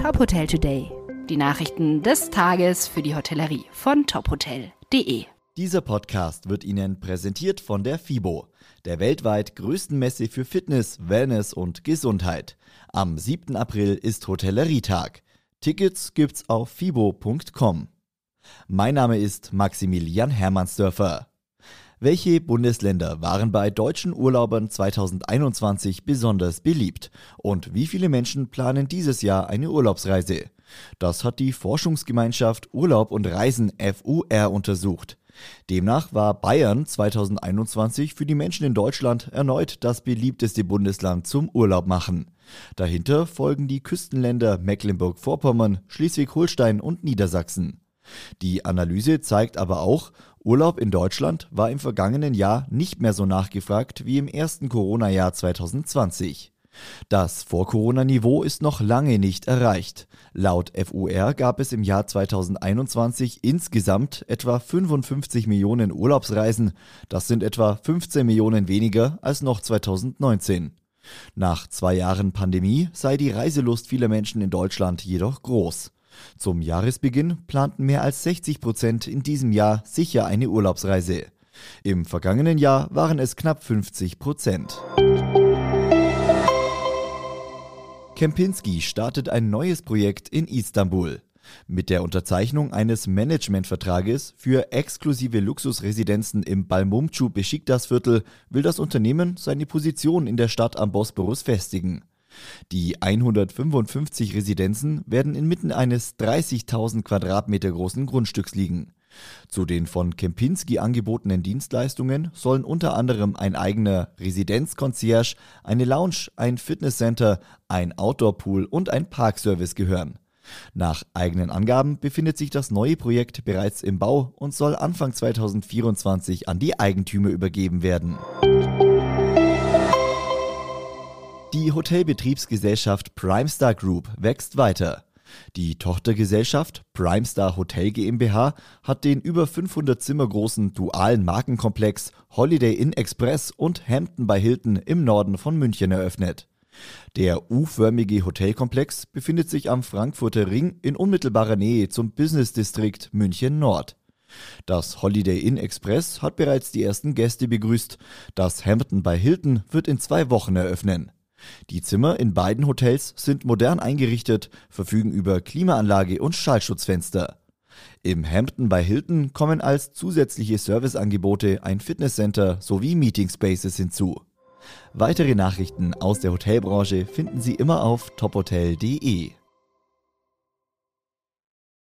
Top Hotel Today. Die Nachrichten des Tages für die Hotellerie von tophotel.de. Dieser Podcast wird Ihnen präsentiert von der FIBO, der weltweit größten Messe für Fitness, Wellness und Gesundheit. Am 7. April ist Hotellerietag. Tickets gibt's auf fibo.com. Mein Name ist Maximilian Hermannsdörfer. Welche Bundesländer waren bei deutschen Urlaubern 2021 besonders beliebt? Und wie viele Menschen planen dieses Jahr eine Urlaubsreise? Das hat die Forschungsgemeinschaft Urlaub und Reisen FUR untersucht. Demnach war Bayern 2021 für die Menschen in Deutschland erneut das beliebteste Bundesland zum Urlaub machen. Dahinter folgen die Küstenländer Mecklenburg-Vorpommern, Schleswig-Holstein und Niedersachsen. Die Analyse zeigt aber auch, Urlaub in Deutschland war im vergangenen Jahr nicht mehr so nachgefragt wie im ersten Corona-Jahr 2020. Das Vor-Corona-Niveau ist noch lange nicht erreicht. Laut FUR gab es im Jahr 2021 insgesamt etwa 55 Millionen Urlaubsreisen. Das sind etwa 15 Millionen weniger als noch 2019. Nach zwei Jahren Pandemie sei die Reiselust vieler Menschen in Deutschland jedoch groß. Zum Jahresbeginn planten mehr als 60 Prozent in diesem Jahr sicher eine Urlaubsreise. Im vergangenen Jahr waren es knapp 50 Prozent. Kempinski startet ein neues Projekt in Istanbul. Mit der Unterzeichnung eines Managementvertrages für exklusive Luxusresidenzen im Balmumcu Besiktas-Viertel will das Unternehmen seine Position in der Stadt am Bosporus festigen. Die 155 Residenzen werden inmitten eines 30.000 Quadratmeter großen Grundstücks liegen. Zu den von Kempinski angebotenen Dienstleistungen sollen unter anderem ein eigener Residenzconcierge, eine Lounge, ein Fitnesscenter, ein Outdoorpool und ein Parkservice gehören. Nach eigenen Angaben befindet sich das neue Projekt bereits im Bau und soll Anfang 2024 an die Eigentümer übergeben werden. Die Hotelbetriebsgesellschaft Primestar Group wächst weiter. Die Tochtergesellschaft Primestar Hotel GmbH hat den über 500 Zimmer großen dualen Markenkomplex Holiday Inn Express und Hampton bei Hilton im Norden von München eröffnet. Der U-förmige Hotelkomplex befindet sich am Frankfurter Ring in unmittelbarer Nähe zum Business District München Nord. Das Holiday Inn Express hat bereits die ersten Gäste begrüßt. Das Hampton bei Hilton wird in zwei Wochen eröffnen. Die Zimmer in beiden Hotels sind modern eingerichtet, verfügen über Klimaanlage und Schallschutzfenster. Im Hampton bei Hilton kommen als zusätzliche Serviceangebote ein Fitnesscenter sowie Meeting Spaces hinzu. Weitere Nachrichten aus der Hotelbranche finden Sie immer auf tophotel.de.